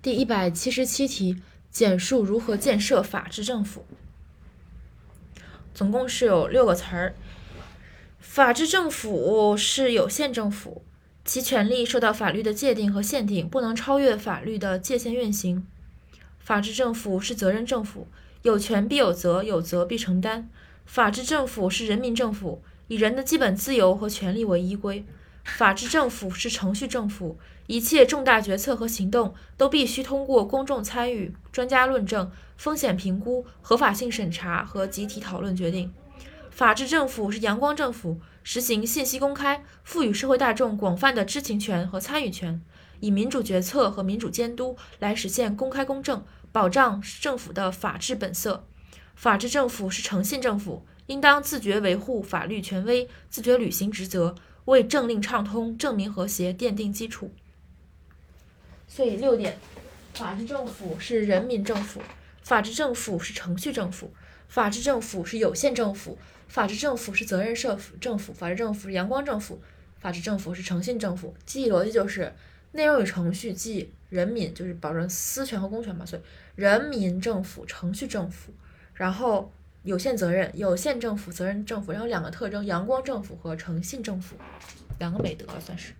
第一百七十七题，简述如何建设法治政府。总共是有六个词儿。法治政府是有限政府，其权利受到法律的界定和限定，不能超越法律的界限运行。法治政府是责任政府，有权必有责，有责必承担。法治政府是人民政府，以人的基本自由和权利为依归。法治政府是程序政府，一切重大决策和行动都必须通过公众参与、专家论证、风险评估、合法性审查和集体讨论决定。法治政府是阳光政府，实行信息公开，赋予社会大众广泛的知情权和参与权，以民主决策和民主监督来实现公开公正，保障政府的法治本色。法治政府是诚信政府，应当自觉维护法律权威，自觉履行职责。为政令畅通、政民和谐奠定基础。所以六点：法治政府是人民政府，法治政府是程序政府，法治政府是有限政府，法治政府是责任社府政府，法治政府是阳光政府，法治政府是诚信政府。记忆逻辑就是内容与程序，即人民就是保证私权和公权嘛，所以人民政府、程序政府，然后。有限责任、有限政府、责任政府，然后两个特征：阳光政府和诚信政府，两个美德算是。